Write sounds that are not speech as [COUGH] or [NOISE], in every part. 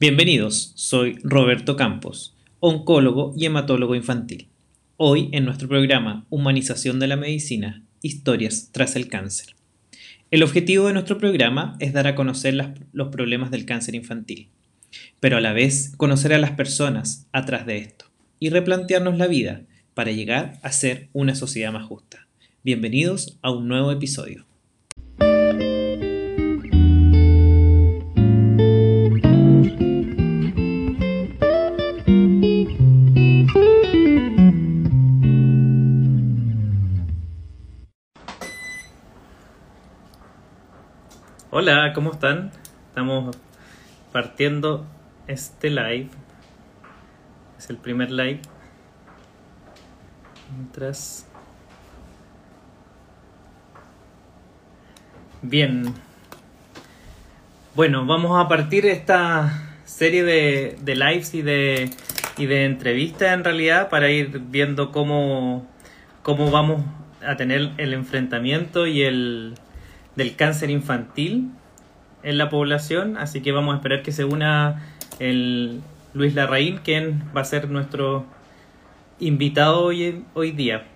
Bienvenidos, soy Roberto Campos, oncólogo y hematólogo infantil. Hoy en nuestro programa Humanización de la Medicina, Historias tras el cáncer. El objetivo de nuestro programa es dar a conocer los problemas del cáncer infantil, pero a la vez conocer a las personas atrás de esto y replantearnos la vida para llegar a ser una sociedad más justa. Bienvenidos a un nuevo episodio. Hola, ¿cómo están? Estamos partiendo este live. Es el primer live. Mientras. Bien. Bueno, vamos a partir esta serie de, lives y de, y de entrevistas en realidad para ir viendo cómo vamos a tener el enfrentamiento y el del cáncer infantil en la población, así que vamos a esperar que se una el Luis Larraín, quien va a ser nuestro invitado hoy, hoy día.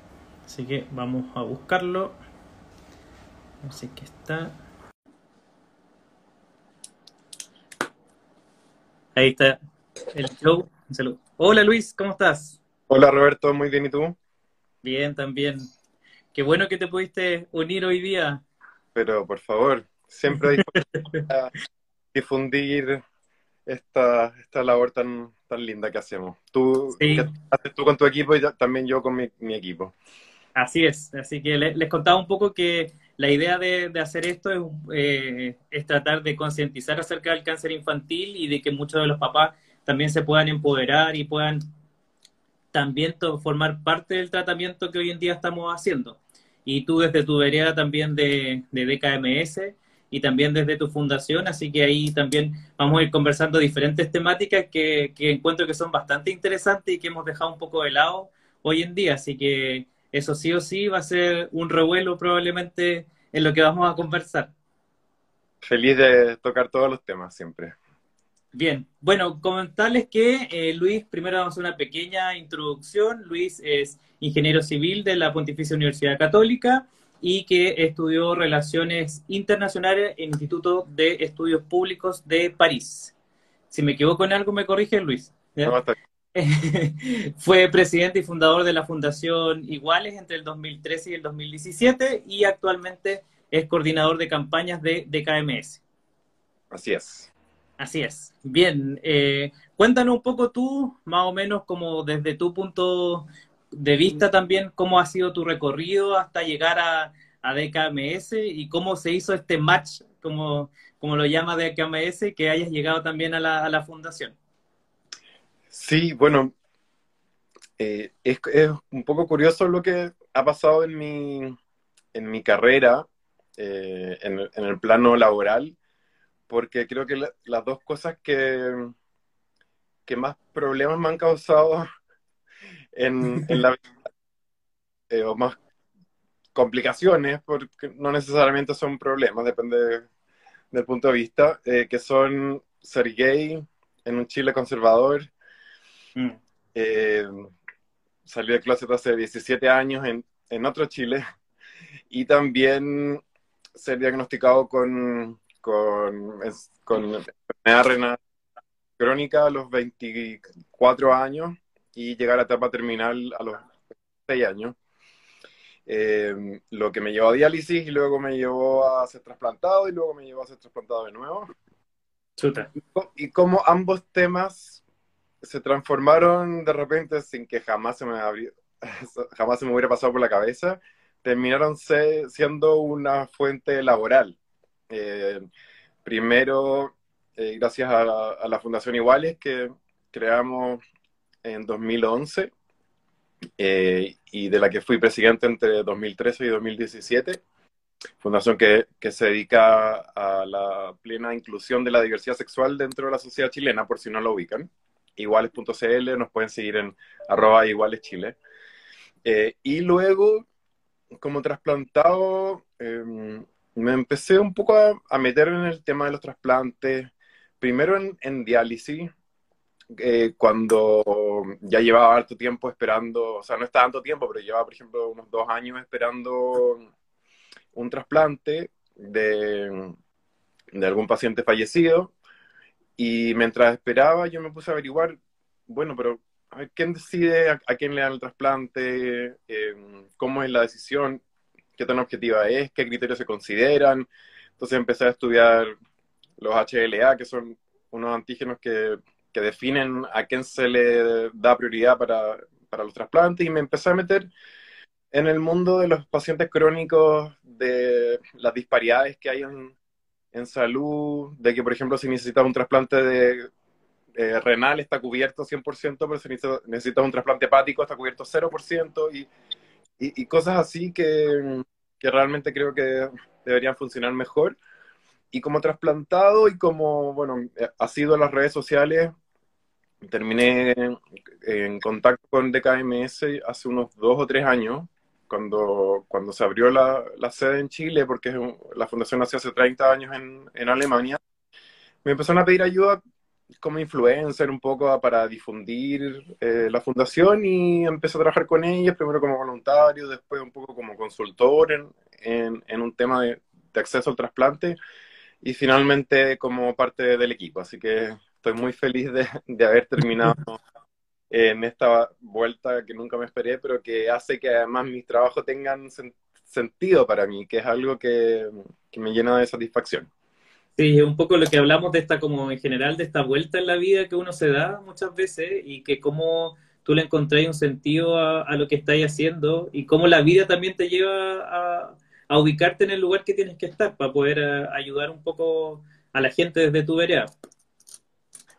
Así que vamos a buscarlo. Así que está. Ahí está el show. Hola Luis, ¿cómo estás? Hola Roberto, muy bien, ¿y tú? Bien, también. Qué bueno que te pudiste unir hoy día pero por favor, siempre a difundir esta, esta labor tan, tan linda que hacemos. Tú haces tú con tu equipo y también yo con mi, equipo. Así es, así que les, contaba un poco que la idea de, hacer esto es, eh, es tratar de concientizar acerca del cáncer infantil y de que muchos de los papás también se puedan empoderar y puedan también formar parte del tratamiento que hoy en día estamos haciendo y tú desde tu vereda también de, de DKMS y también desde tu fundación, así que ahí también vamos a ir conversando diferentes temáticas que, que encuentro que son bastante interesantes y que hemos dejado un poco de lado hoy en día, así que eso sí o sí va a ser un revuelo probablemente en lo que vamos a conversar. Feliz de tocar todos los temas siempre. Bien, bueno, comentarles que eh, Luis, primero vamos a hacer una pequeña introducción. Luis es ingeniero civil de la Pontificia Universidad Católica y que estudió Relaciones Internacionales en el Instituto de Estudios Públicos de París. Si me equivoco en algo, me corrige Luis. [LAUGHS] Fue presidente y fundador de la Fundación Iguales entre el 2013 y el 2017 y actualmente es coordinador de campañas de, de KMS. Así es. Así es. Bien, eh, cuéntanos un poco tú, más o menos como desde tu punto de vista también, cómo ha sido tu recorrido hasta llegar a, a DKMS y cómo se hizo este match, como, como lo llama DKMS, que hayas llegado también a la, a la fundación. Sí, bueno, eh, es, es, un poco curioso lo que ha pasado en mi, en mi carrera, eh, en, en el plano laboral porque creo que las dos cosas que, que más problemas me han causado [LAUGHS] en, la vida, eh, o más complicaciones, porque no necesariamente son problemas, depende del punto de vista, eh, que son ser gay en un Chile conservador, mm. eh, salir de clase hace 17 años en, en otro Chile, y también ser diagnosticado con con, con enfermedad renal crónica a los 24 años y llegar a etapa terminal a los 6 años. Eh, lo que me llevó a diálisis y luego me llevó a ser trasplantado y luego me llevó a ser trasplantado de nuevo. Chuta. Y, como ambos temas se transformaron de repente sin que jamás se me [LAUGHS] jamás se me hubiera pasado por la cabeza, terminaron siendo una fuente laboral. Eh, primero, eh, gracias a, la Fundación Iguales que creamos en 2011 eh, y de la que fui presidente entre 2013 y 2017. Fundación que, que, se dedica a la plena inclusión de la diversidad sexual dentro de la sociedad chilena, por si no lo ubican. Iguales.cl, nos pueden seguir en arroba igualeschile. y luego, como trasplantado, em, me empecé un poco a, meter en el tema de los trasplantes, primero en, diálisis, eh, cuando ya llevaba harto tiempo esperando, o sea, no está tanto tiempo, pero llevaba, por ejemplo, unos dos años esperando un trasplante de, de algún paciente fallecido. Y mientras esperaba, yo me puse a averiguar, bueno, pero ¿quién decide a, quién le dan el trasplante? Em, ¿Cómo es la decisión? ¿Qué tan objetiva es? ¿Qué criterios se consideran? Entonces empecé a estudiar los HLA, que son unos antígenos que, que definen a quién se le da prioridad para, para los trasplantes y me empecé a meter en el mundo de los pacientes crónicos, de las disparidades que hay en, en salud, de que, por ejemplo, si necesitas un trasplante de eh, renal está cubierto 100%, pero si necesitas, un trasplante hepático está cubierto 0%, y, y, y cosas así que, que, realmente creo que deberían funcionar mejor. Y como trasplantado y como, bueno, ha sido en las redes sociales, terminé en contacto con DKMS hace unos dos o tres años, cuando, cuando se abrió la, la sede en Chile, porque la fundación nació hace 30 años en, en Alemania, me empezaron a pedir ayuda como influencer un poco para difundir eh, la fundación y empecé a trabajar con ellos, primero como voluntario, después un poco como consultor en, en, en un tema de, de, acceso al trasplante y finalmente como parte del equipo. Así que estoy muy feliz de, de haber terminado [LAUGHS] en esta vuelta que nunca me esperé, pero que hace que además mis trabajos tengan sentido para mí, que es algo que, que me llena de satisfacción. Sí, un poco lo que hablamos de esta, como en general, de esta vuelta en la vida que uno se da muchas veces y que cómo tú le encontrás un sentido a, lo que estáis haciendo y cómo la vida también te lleva a, ubicarte en el lugar que tienes que estar para poder eh, ayudar un poco a la gente desde tu vereda.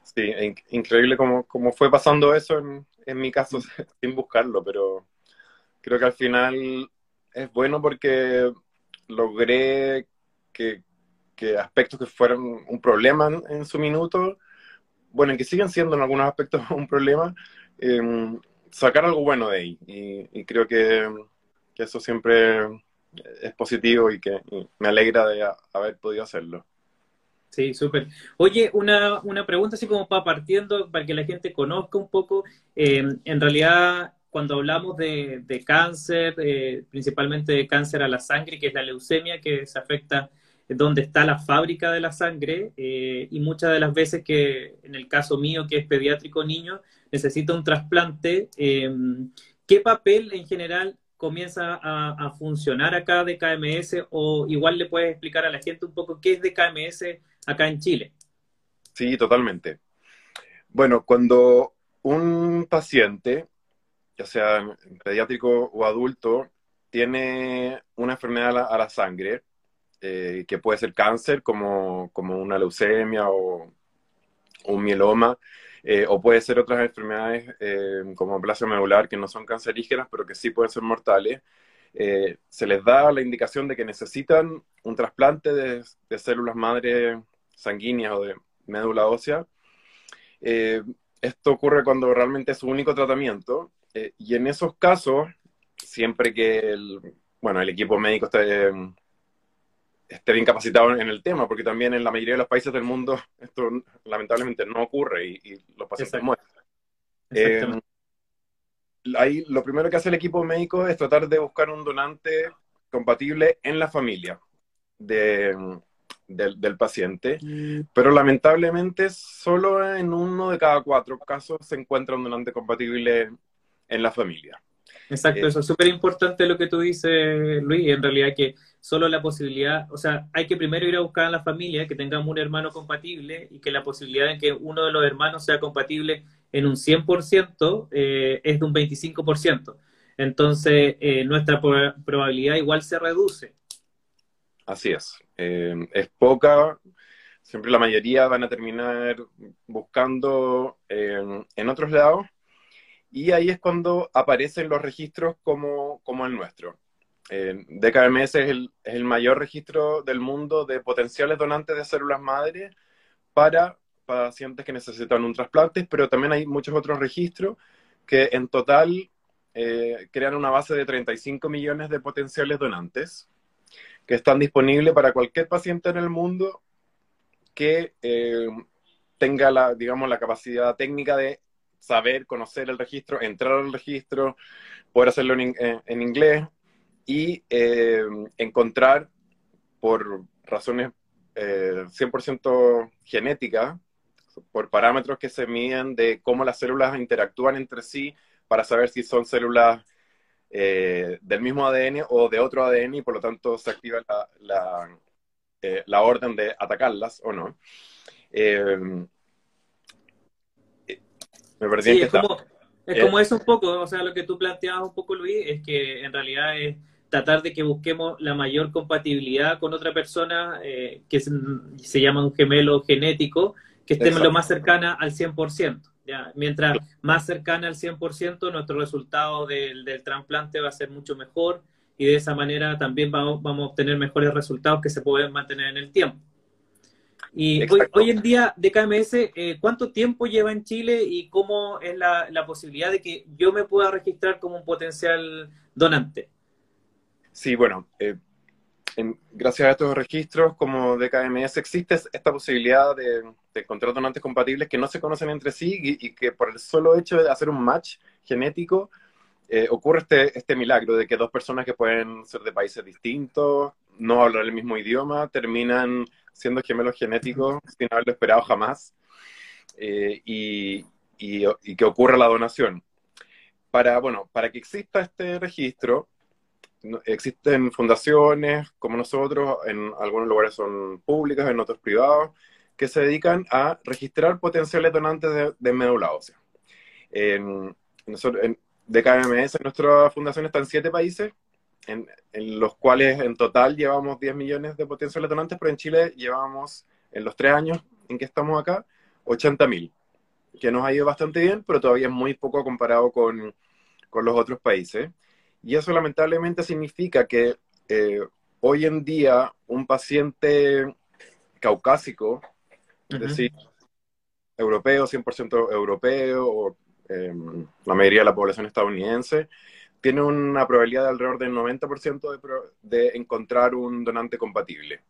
Sí, increíble cómo, cómo fue pasando eso en, en mi caso [LAUGHS] sin buscarlo, pero creo que al final es bueno porque logré que, que aspectos que fueron un problema en, su minuto, bueno, en que siguen siendo en algunos aspectos [LAUGHS] un problema, em, sacar algo bueno de ahí. Y, creo que, que, eso siempre es positivo y que me alegra de haber podido hacerlo. Sí, súper. Oye, una, una, pregunta así como para partiendo, para que la gente conozca un poco. Eh, en realidad, cuando hablamos de, de cáncer, eh, principalmente de cáncer a la sangre, que es la leucemia, que se afecta donde está la fábrica de la sangre, eh, y muchas de las veces que, en el caso mío, que es pediátrico niño, necesita un trasplante, ¿qué papel en general comienza a, funcionar acá de KMS o igual le puedes explicar a la gente un poco qué es de KMS acá en Chile. Sí, totalmente. Bueno, cuando un paciente, ya sea pediátrico o adulto, tiene una enfermedad a la, sangre, eh, que puede ser cáncer, como, como una leucemia o un mieloma, eh, o puede ser otras enfermedades eh, como plasia medular que no son cancerígenas, pero que sí pueden ser mortales. Se les da la indicación de que necesitan un trasplante de, células madre sanguíneas o de médula ósea. esto ocurre cuando realmente es su único tratamiento y en esos casos, siempre que el, bueno, el equipo médico esté esté bien capacitado en el tema, porque también en la mayoría de los países del mundo esto lamentablemente no ocurre y, los pacientes mueren. Eh, ahí lo primero que hace el equipo médico es tratar de buscar un donante compatible en la familia de, del, paciente, mm. pero lamentablemente solo en uno de cada cuatro casos se encuentra un donante compatible en la familia. Exacto, eh, eso es súper importante lo que tú dices, Luis, en realidad que solo la posibilidad, o sea, hay que primero ir a buscar a la familia que tengamos un hermano compatible y que la posibilidad de que uno de los hermanos sea compatible en un 100% eh, es de un 25%. Entonces, eh, nuestra probabilidad igual se reduce. Así es. es poca, siempre la mayoría van a terminar buscando en otros lados y ahí es cuando aparecen los registros como, como el nuestro. Eh, DKMS es el, es el, mayor registro del mundo de potenciales donantes de células madre para pacientes que necesitan un trasplante, pero también hay muchos otros registros que en total eh, crean una base de 35 millones de potenciales donantes que están disponibles para cualquier paciente en el mundo que eh, tenga la, digamos, la capacidad técnica de saber, conocer el registro, entrar al registro, poder hacerlo en, inglés y eh, encontrar por razones 100% genéticas, por parámetros que se miden de cómo las células interactúan entre sí para saber si son células eh, del mismo ADN o de otro ADN y por lo tanto se activa la, eh, orden de atacarlas o no. Eh, me perdí es, como, es como eso un poco, o sea, lo que tú planteabas un poco, Luis, es que en realidad es tratar de que busquemos la mayor compatibilidad con otra persona que se, llama un gemelo genético, que esté lo más cercana al 100%. ¿ya? Mientras más cercana al 100%, nuestro resultado del, trasplante va a ser mucho mejor y de esa manera también vamos, vamos, a obtener mejores resultados que se pueden mantener en el tiempo. Y hoy, en día, DKMS, eh, ¿cuánto tiempo lleva en Chile y cómo es la, la, posibilidad de que yo me pueda registrar como un potencial donante? Sí, bueno, eh, gracias a estos registros como DKMS existe esta posibilidad de, encontrar donantes compatibles que no se conocen entre sí y, que por el solo hecho de hacer un match genético eh, ocurre este, este milagro de que dos personas que pueden ser de países distintos, no hablar el mismo idioma, terminan siendo gemelos genéticos sin haberlo esperado jamás eh, y, y que ocurra la donación. Para, bueno, para que exista este registro, existen fundaciones como nosotros, en algunos lugares son públicas, en otros privados, que se dedican a registrar potenciales donantes de, médula ósea. En, en, DKMS, nuestra fundación está en siete países, en, los cuales en total llevamos 10 millones de potenciales donantes, pero en Chile llevamos, en los tres años en que estamos acá, 80 mil, que nos ha ido bastante bien, pero todavía es muy poco comparado con, con los otros países. Y eso lamentablemente significa que eh, hoy en día un paciente caucásico, es decir, europeo, 100% europeo, o em, la mayoría de la población estadounidense, tiene una probabilidad de alrededor del 90% de, de encontrar un donante compatible.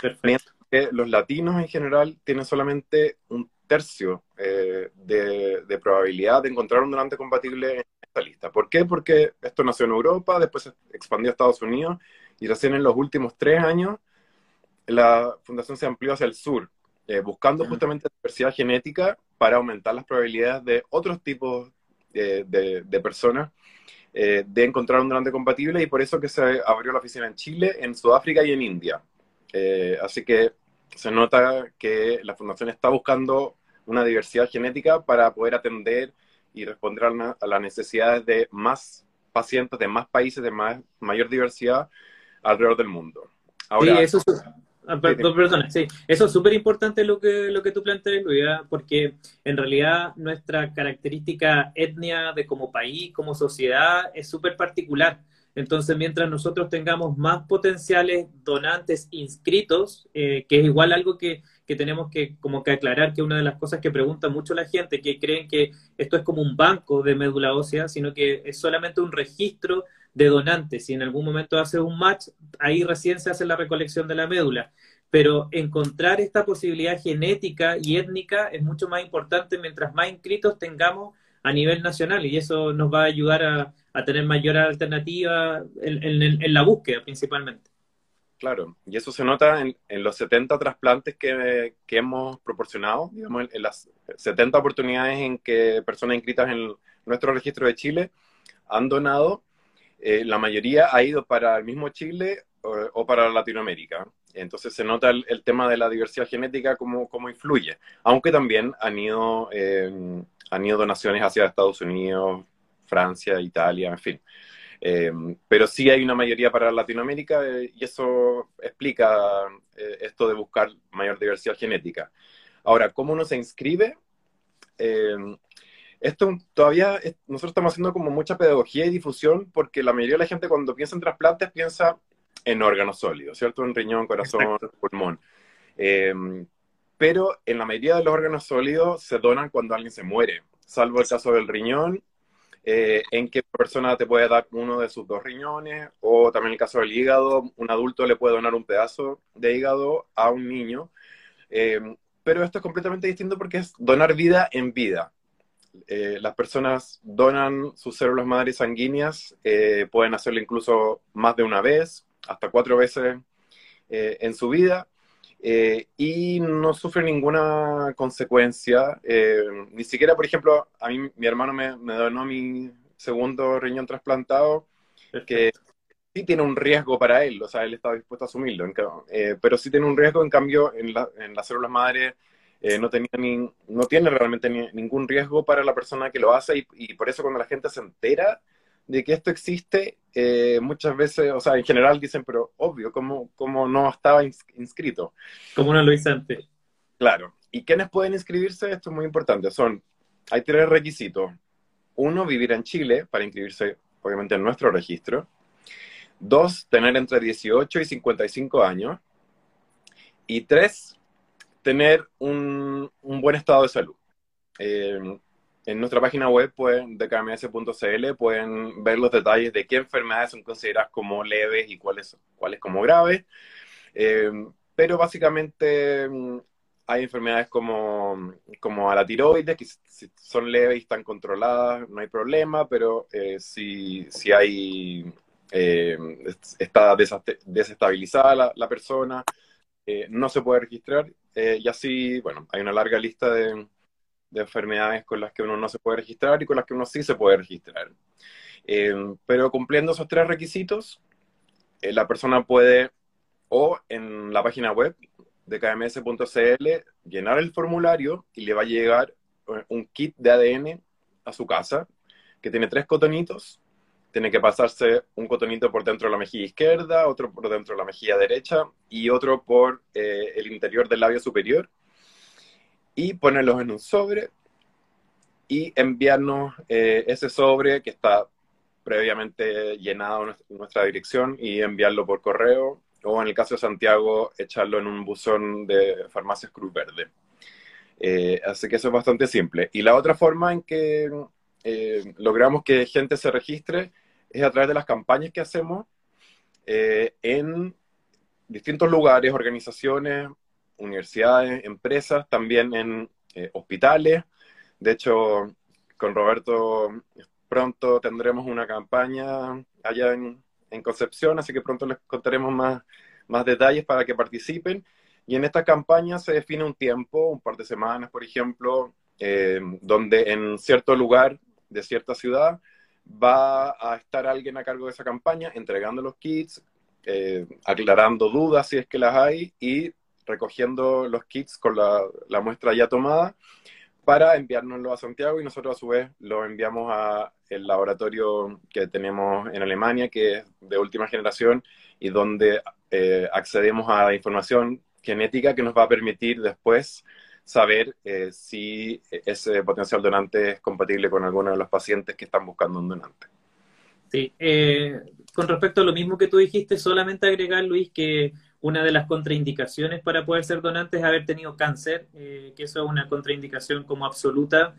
Perfecto. Que los latinos en general tienen solamente un tercio eh, de, de, probabilidad de encontrar un donante compatible lista. ¿Por qué? Porque esto nació en Europa, después se expandió a Estados Unidos y recién en los últimos tres años la fundación se amplió hacia el sur, eh, buscando justamente diversidad genética para aumentar las probabilidades de otros tipos de, personas eh, de encontrar un donante compatible y por eso que se abrió la oficina en Chile, en Sudáfrica y en India. Eh, así que se nota que la fundación está buscando una diversidad genética para poder atender y responder a, las necesidades de más pacientes, de más países, de más, mayor diversidad alrededor del mundo. Ahora, sí, eso es, ah, sí. eso es súper importante lo que, lo que tú planteas, Luis, porque en realidad nuestra característica etnia de como país, como sociedad, es súper particular. Entonces, mientras nosotros tengamos más potenciales donantes inscritos, eh, que es igual algo que, tenemos que como que aclarar, que una de las cosas que pregunta mucho la gente, que creen que esto es como un banco de médula ósea, sino que es solamente un registro de donantes. Si en algún momento hace un match, ahí recién se hace la recolección de la médula. Pero encontrar esta posibilidad genética y étnica es mucho más importante mientras más inscritos tengamos a nivel nacional y eso nos va a ayudar a, tener mayor alternativa en, la búsqueda principalmente. Claro, y eso se nota en, los 70 trasplantes que, hemos proporcionado, digamos, en las 70 oportunidades en que personas inscritas en nuestro registro de Chile han donado, eh, la mayoría ha ido para el mismo Chile o, para Latinoamérica. Entonces se nota el, tema de la diversidad genética como, influye, aunque también han ido eh, han ido donaciones hacia Estados Unidos, Francia, Italia, en fin. Eh, pero sí hay una mayoría para Latinoamérica eh, y eso explica eh, esto de buscar mayor diversidad genética. Ahora, ¿cómo uno se inscribe? Esto todavía nosotros estamos haciendo como mucha pedagogía y difusión porque la mayoría de la gente cuando piensa en trasplantes piensa en órganos sólidos, ¿cierto? En riñón, corazón, pulmón pero en la mayoría de los órganos sólidos se donan cuando alguien se muere, salvo el caso del riñón, eh, en que una persona te puede dar uno de sus dos riñones, o también el caso del hígado, un adulto le puede donar un pedazo de hígado a un niño. Eh, pero esto es completamente distinto porque es donar vida en vida. Eh, las personas donan sus células madres sanguíneas, eh, pueden hacerlo incluso más de una vez, hasta cuatro veces eh, en su vida, y no sufren ninguna consecuencia. ni siquiera, por ejemplo, a mí mi hermano me, me donó mi segundo riñón trasplantado, que sí tiene un riesgo para él, o sea, él está dispuesto a asumirlo, pero sí tiene un riesgo, en cambio, en, en las células madres eh, no, tenía ni, no tiene realmente ningún riesgo para la persona que lo hace y, por eso cuando la gente se entera de que esto existe, eh, muchas veces, o sea, en general dicen, pero obvio, ¿cómo, cómo no estaba inscrito? Como no lo hice antes. Claro. ¿Y quiénes pueden inscribirse? Esto es muy importante. Son, hay tres requisitos. Uno, vivir en Chile para inscribirse, obviamente, en nuestro registro. Dos, tener entre 18 y 55 años. Y tres, tener un, buen estado de salud. Eh, en nuestra página web pueden, de kms.cl pueden ver los detalles de qué enfermedades son consideradas como leves y cuáles, cuáles como graves. Eh, pero básicamente mm, hay enfermedades como, como a la tiroides, que si son leves y están controladas, no hay problema, pero eh, si, si hay, está desestabilizada la persona, no se puede registrar eh, y así, bueno, hay una larga lista de, enfermedades con las que uno no se puede registrar y con las que uno sí se puede registrar. Eh, pero cumpliendo esos tres requisitos, eh, la persona puede o en la página web de kms.cl llenar el formulario y le va a llegar un kit de ADN a su casa que tiene tres cotonitos tiene que pasarse un cotonito por dentro de la mejilla izquierda, otro por dentro de la mejilla derecha y otro por eh, el interior del labio superior y ponerlos en un sobre y enviarnos eh, ese sobre que está previamente llenado en nuestra dirección y enviarlo por correo o en el caso de Santiago echarlo en un buzón de farmacias Cruz Verde. Eh, así que eso es bastante simple. Y la otra forma en que logramos que gente se registre es a través de las campañas que hacemos eh, en distintos lugares, organizaciones, universidades, empresas, también en eh, hospitales. De hecho, con Roberto pronto tendremos una campaña allá en, Concepción, así que pronto les contaremos más, más detalles para que participen. Y en esta campaña se define un tiempo, un par de semanas, por ejemplo, eh, donde en cierto lugar de cierta ciudad va a estar alguien a cargo de esa campaña entregando los kits, eh, aclarando dudas si es que las hay y recogiendo los kits con la, muestra ya tomada para enviárnoslo a Santiago y nosotros a su vez lo enviamos a el laboratorio que tenemos en Alemania, que es de última generación y donde eh, accedemos a la información genética que nos va a permitir después saber eh, si ese potencial donante es compatible con alguno de los pacientes que están buscando un donante. Sí, eh, con respecto a lo mismo que tú dijiste, solamente agregar, Luis, que una de las contraindicaciones para poder ser donante es haber tenido cáncer, eh, que eso es una contraindicación como absoluta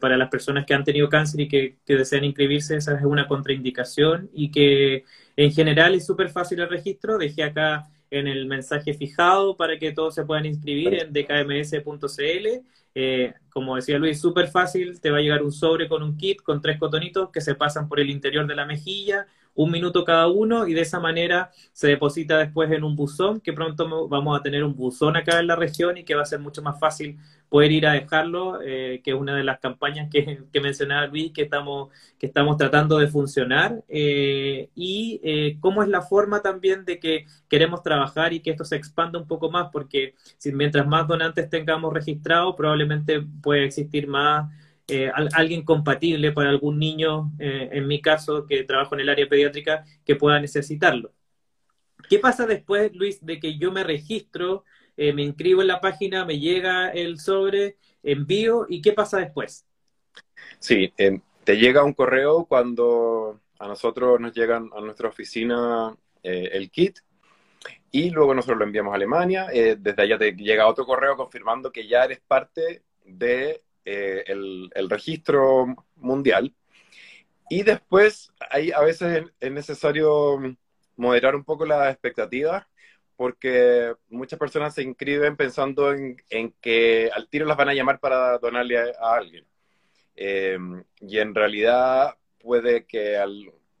para las personas que han tenido cáncer y que, que desean inscribirse, esa es una contraindicación y que en general es súper fácil el registro. Dejé acá en el mensaje fijado para que todos se puedan inscribir en dkms.cl. Eh, como decía Luis, súper fácil, te va a llegar un sobre con un kit con tres cotonitos que se pasan por el interior de la mejilla, un minuto cada uno y de esa manera se deposita después en un buzón, que pronto vamos a tener un buzón acá en la región y que va a ser mucho más fácil poder ir a dejarlo, eh, que es una de las campañas que, que, mencionaba Luis, que estamos, que estamos tratando de funcionar, eh, y eh, cómo es la forma también de que queremos trabajar y que esto se expanda un poco más, porque si mientras más donantes tengamos registrados, probablemente puede existir más eh, alguien compatible para algún niño, eh, en mi caso, que trabajo en el área pediátrica, que pueda necesitarlo. ¿Qué pasa después, Luis, de que yo me registro, eh, me inscribo en la página, me llega el sobre, envío, y qué pasa después? Sí, te llega un correo cuando a nosotros nos llegan a nuestra oficina el kit y luego nosotros lo enviamos a Alemania. desde allá te llega otro correo confirmando que ya eres parte de eh, el, registro mundial. Y después, ahí a veces es necesario moderar un poco las expectativas, porque muchas personas se inscriben pensando en, que al tiro las van a llamar para donarle a, alguien. Eh, y en realidad puede que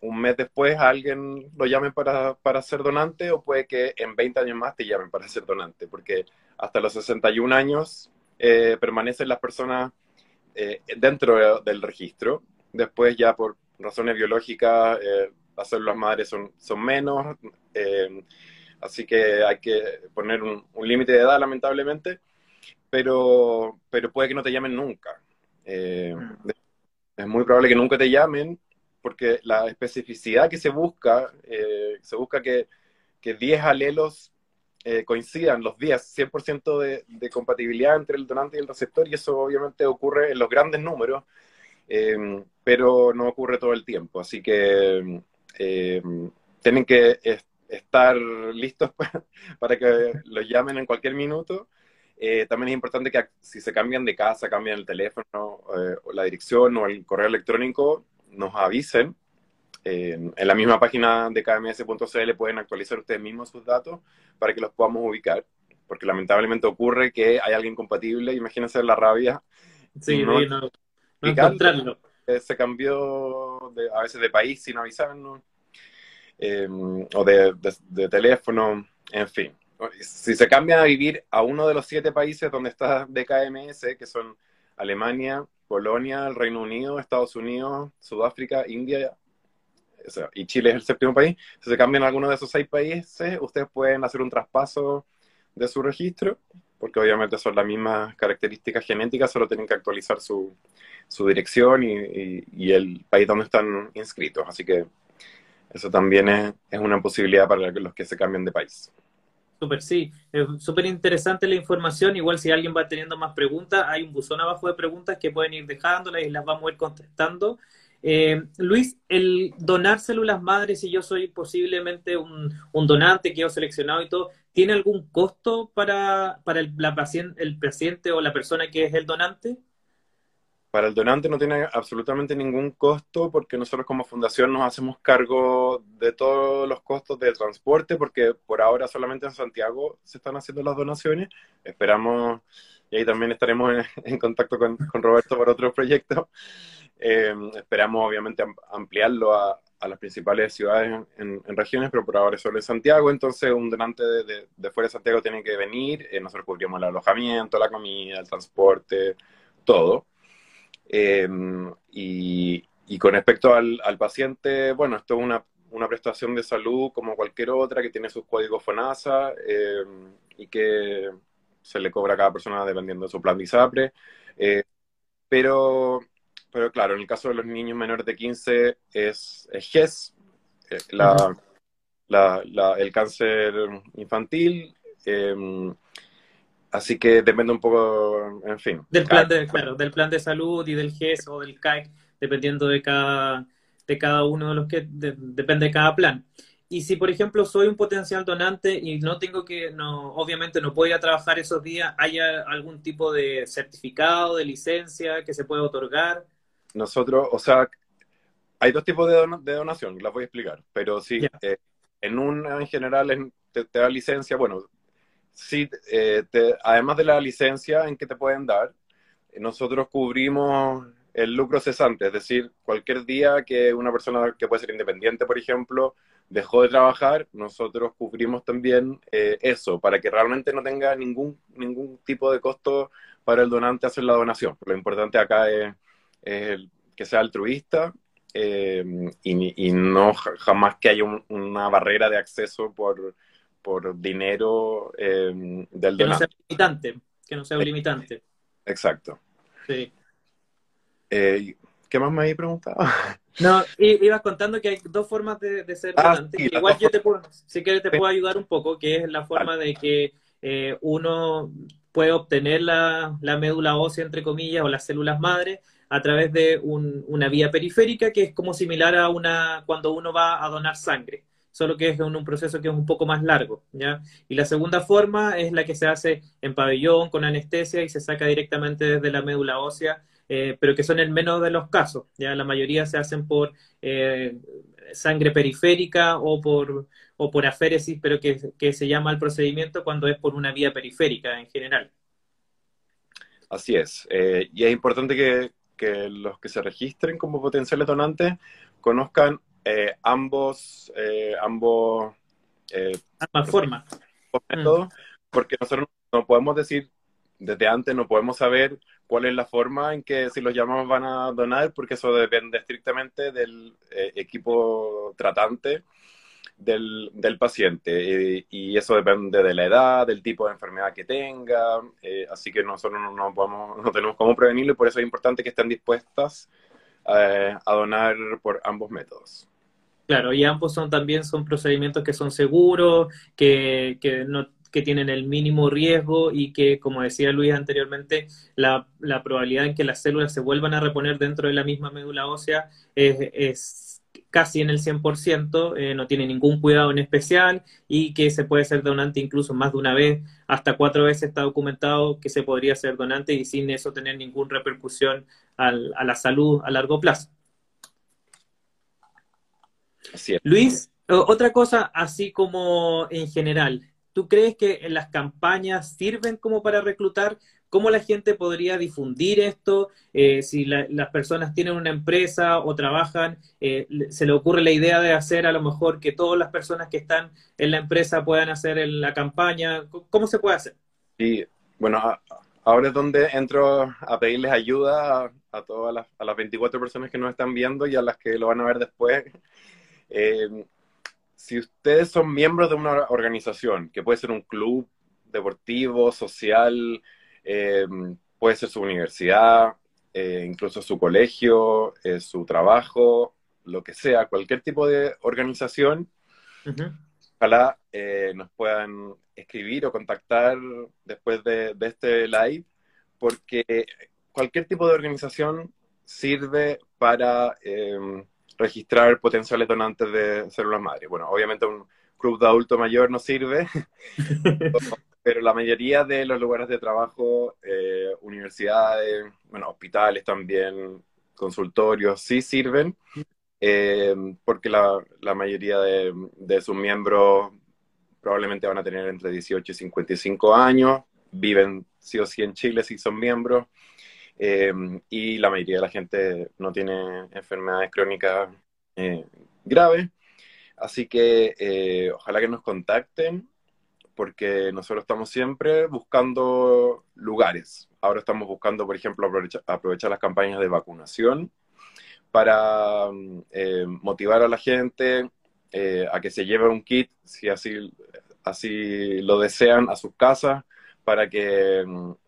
un mes después alguien lo llamen para, para ser donante o puede que en 20 años más te llamen para ser donante, porque hasta los 61 años eh, permanecen las personas eh, dentro del registro. Después ya por razones biológicas eh, las células madres son, son menos, así que hay que poner un, límite de edad lamentablemente, pero, pero puede que no te llamen nunca. Mm. es muy probable que nunca te llamen porque la especificidad que se busca, se busca que, que 10 alelos eh, coincidan los días, 100% de, de, compatibilidad entre el donante y el receptor, y eso obviamente ocurre en los grandes números, eh, pero no ocurre todo el tiempo. Así que eh, tienen que estar listos [LAUGHS] para que los llamen en cualquier minuto. también es importante que si se cambian de casa, cambian el teléfono, o la dirección o el correo electrónico, nos avisen en la misma página de kms.cl pueden actualizar ustedes mismos sus datos para que los podamos ubicar, porque lamentablemente ocurre que hay alguien compatible, imagínense la rabia. Sí, no, no, encontrarlo. Se cambió a veces de país sin avisarnos, em, o de, de, teléfono, en fin. Si se cambian a vivir a uno de los siete países donde está DKMS, que son Alemania, Polonia, el Reino Unido, Estados Unidos, Sudáfrica, India y Chile es el séptimo país, si se cambian alguno de esos seis países, ustedes pueden hacer un traspaso de su registro, porque obviamente son las mismas características genéticas, solo tienen que actualizar su, su dirección y, y, el país donde están inscritos. Así que eso también es, es una posibilidad para los que se cambien de país. Súper, sí. Súper interesante la información. Igual si alguien va teniendo más preguntas, hay un buzón abajo de preguntas que pueden ir dejándolas y las vamos a ir contestando. Eh, Luis, el donar células madres, si yo soy posiblemente un, donante que he seleccionado y todo, ¿tiene algún costo para, para el, la paciente, el paciente o la persona que es el donante? Para el donante no tiene absolutamente ningún costo porque nosotros como fundación nos hacemos cargo de todos los costos de transporte porque por ahora solamente en Santiago se están haciendo las donaciones. Esperamos, y ahí también estaremos en, contacto con, Roberto para otro proyecto. Eh, esperamos obviamente ampliarlo a, las principales ciudades en, regiones, pero por ahora solo en Santiago, entonces un donante de, de, fuera de Santiago tiene que venir, eh, nosotros cubrimos el alojamiento, la comida, el transporte, todo. Eh, y, con respecto al, paciente, bueno, esto es una, una, prestación de salud como cualquier otra que tiene sus códigos FONASA y que se le cobra a cada persona dependiendo de su plan de ISAPRE. pero pero claro, en el caso de los niños menores de 15 es, GES, eh, el cáncer infantil. Em, así que depende un poco, en fin. Del plan de, claro, del plan de salud y del GES o del CAE, dependiendo de cada, de cada uno de los que, depende de cada plan. Y si, por ejemplo, soy un potencial donante y no tengo que, no, obviamente no puedo ir a trabajar esos días, ¿hay algún tipo de certificado, de licencia que se puede otorgar? Nosotros, o sea, hay dos tipos de, de donación, las voy a explicar, pero sí, eh, en una en general te, da licencia, bueno, sí, eh, además de la licencia en que te pueden dar, nosotros cubrimos el lucro cesante, es decir, cualquier día que una persona que puede ser independiente, por ejemplo, dejó de trabajar, nosotros cubrimos también eh, eso, para que realmente no tenga ningún, ningún tipo de costo para el donante hacer la donación. Lo importante acá es que sea altruista eh, y, no jamás que haya una barrera de acceso por, por dinero eh, del donante. Que no sea limitante, que no sea limitante. Exacto. Sí. Eh, ¿Qué más me habéis preguntado? [LAUGHS] No, ibas contando que hay dos formas de, ser ah, donante. Igual yo te puedo, si quieres te puedo ayudar un poco, que es la forma de que uno puede obtener la, la, médula ósea, entre comillas, o las células madre, a través de una vía periférica que es como similar a una cuando uno va a donar sangre, solo que es un, un, proceso que es un poco más largo, ¿ya? Y la segunda forma es la que se hace en pabellón con anestesia y se saca directamente desde la médula ósea eh, pero que son el menos de los casos. Ya la mayoría se hacen por eh, sangre periférica o por, o por aféresis, pero que, se llama el procedimiento cuando es por una vía periférica en general. Así es. Eh, y es importante que, que, los que se registren como potenciales donantes conozcan ambos, ambos ambas formas. Métodos, porque nosotros no podemos decir desde antes no podemos saber cuál es la forma en que si los llamamos van a donar, porque eso depende estrictamente del eh, equipo tratante del, del paciente. y eso depende de la edad, del tipo de enfermedad que tenga. Eh, así que nosotros no, podemos, no tenemos cómo prevenirlo y por eso es importante que estén dispuestas eh, a donar por ambos métodos. Claro, y ambos son también son procedimientos que son seguros, que, que no que tienen el mínimo riesgo y que, como decía Luis anteriormente, la, probabilidad en que las células se vuelvan a reponer dentro de la misma médula ósea es, casi en el 100%, eh, no tiene ningún cuidado en especial y que se puede ser donante incluso más de una vez, hasta cuatro veces está documentado que se podría ser donante y sin eso tener ninguna repercusión a la salud a largo plazo. Luis, otra cosa así como en general, ¿Tú crees que las campañas sirven como para reclutar? ¿Cómo la gente podría difundir esto? Eh, si las personas tienen una empresa o trabajan, eh, se le ocurre la idea de hacer a lo mejor que todas las personas que están en la empresa puedan hacer en la campaña. ¿Cómo se puede hacer? Sí, bueno, ahora es donde entro a pedirles ayuda a, todas las, a las 24 personas que nos están viendo y a las que lo van a ver después. [LAUGHS] Eh, si ustedes son miembros de una organización, que puede ser un club deportivo, social, eh, puede ser su universidad, eh, incluso su colegio, eh, su trabajo, lo que sea, cualquier tipo de organización, ojalá nos puedan escribir o contactar después de, de este live, porque cualquier tipo de organización sirve para registrar potenciales donantes de células madre. Bueno, obviamente un club de adulto mayor no sirve, [LAUGHS] pero la mayoría de los lugares de trabajo, eh, universidades, bueno, hospitales también, consultorios, sí sirven, eh, porque la, la mayoría de, sus miembros probablemente van a tener entre 18 y 55 años, viven sí o sí en Chile si son miembros, Em, y la mayoría de la gente no tiene enfermedades crónicas eh, graves. Así que eh, ojalá que nos contacten porque nosotros estamos siempre buscando lugares. Ahora estamos buscando, por ejemplo, aprovechar, las campañas de vacunación para eh, motivar a la gente a que se lleve un kit, si así, lo desean, a sus casas, para que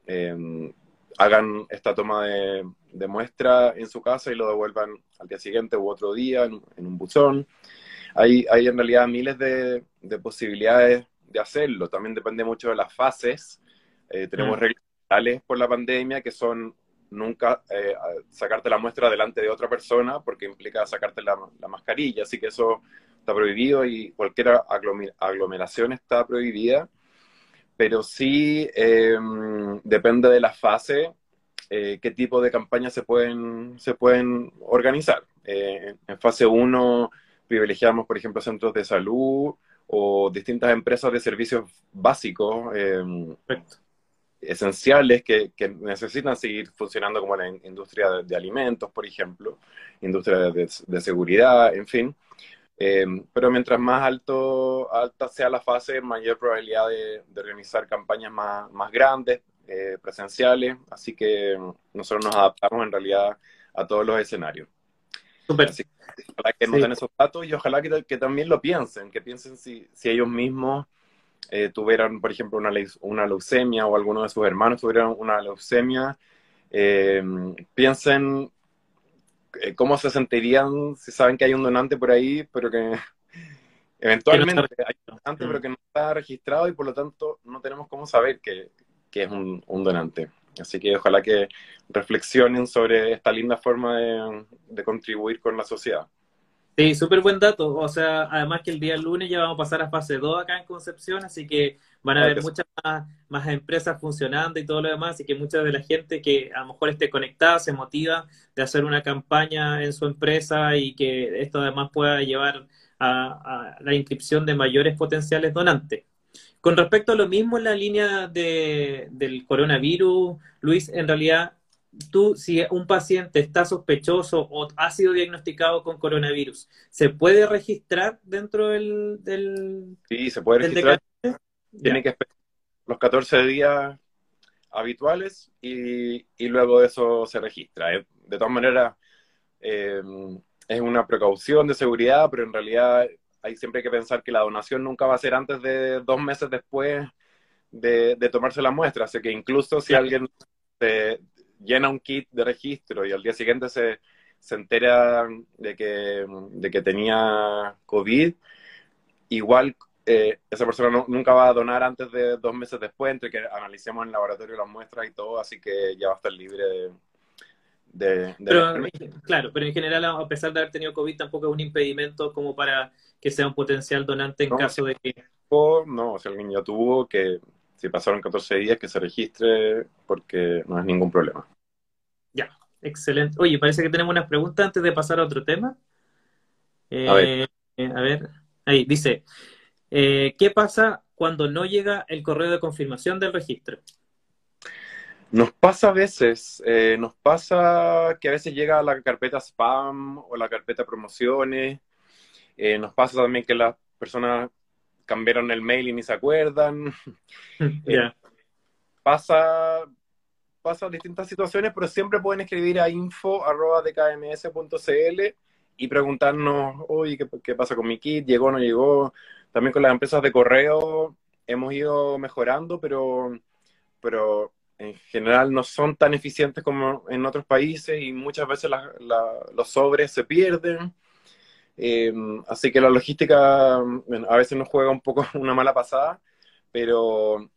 em, hagan esta toma de, muestra en su casa y lo devuelvan al día siguiente u otro día en, un buzón. Hay, hay, en realidad miles de, posibilidades de hacerlo. También depende mucho de las fases. Eh, tenemos mm. reglas por la pandemia que son nunca eh, sacarte la muestra delante de otra persona porque implica sacarte la, mascarilla. Así que eso está prohibido y cualquier aglomeración está prohibida pero sí em, depende de la fase eh, qué tipo de campañas se pueden, se pueden organizar. En fase 1 privilegiamos, por ejemplo, centros de salud o distintas empresas de servicios básicos em, esenciales que, necesitan seguir funcionando como la industria de, alimentos, por ejemplo, industria de seguridad, en fin. Eh, pero mientras más alto, alta sea la fase, mayor probabilidad de, organizar campañas más, más grandes, eh, presenciales, así que nosotros nos adaptamos en realidad a todos los escenarios. Súper. ojalá que noten esos datos y ojalá que, que, también lo piensen, que piensen si, si ellos mismos eh, tuvieran, por ejemplo, una, una leucemia o alguno de sus hermanos tuvieran una leucemia, piensen eh, cómo se sentirían si saben que hay un donante por ahí, pero que [LAUGHS] eventualmente hay un donante, pero que no está registrado y por lo tanto no tenemos cómo saber que, es un, donante. Así que ojalá que reflexionen sobre esta linda forma de, contribuir con la sociedad. Sí, súper buen dato. O sea, además que el día lunes ya vamos a pasar a fase 2 acá en Concepción, así que van a haber muchas más, empresas funcionando y todo lo demás, y que mucha de la gente que a lo mejor esté conectada se motiva de hacer una campaña en su empresa y que esto además pueda llevar a, la inscripción de mayores potenciales donantes. Con respecto a lo mismo en la línea de, del coronavirus, Luis, en realidad tú, si un paciente está sospechoso o ha sido diagnosticado con coronavirus, ¿se puede registrar dentro del... del sí, se puede registrar. Tiene que esperar los 14 días habituales y, luego de eso se registra. Eh, de todas maneras, eh, es una precaución de seguridad, pero en realidad hay siempre que pensar que la donación nunca va a ser antes de dos meses después de, tomarse la muestra. Así que incluso si alguien se, llena un kit de registro y al día siguiente se, se entera de que, de que tenía COVID, igual eh, esa persona nunca va a donar antes de dos meses después, entre que analicemos en el laboratorio las muestras y todo, así que ya va a estar libre de... claro, pero en general, a pesar de haber tenido COVID, tampoco es un impedimento como para que sea un potencial donante en caso de que... No, si alguien ya tuvo, que si pasaron 14 días, que se registre porque no es ningún problema. Ya, excelente. Oye, parece que tenemos unas preguntas antes de pasar a otro tema. a, ver. Eh, a ver, ahí dice, eh, ¿qué pasa cuando no llega el correo de confirmación del registro? Nos pasa a veces, eh, nos pasa que a veces llega la carpeta spam o la carpeta promociones, nos pasa también que las personas cambiaron el mail y ni se acuerdan. [LAUGHS] Eh, pasa, pasa distintas situaciones, pero siempre pueden escribir a info.dkms.cl y preguntarnos, oye, ¿qué, ¿qué, pasa con mi kit? ¿Llegó o no llegó? También con las empresas de correo hemos ido mejorando, pero, pero en general no son tan eficientes como en otros países y muchas veces los sobres se pierden. Eh, así que la logística a veces nos juega un poco [LAUGHS] una mala pasada, pero,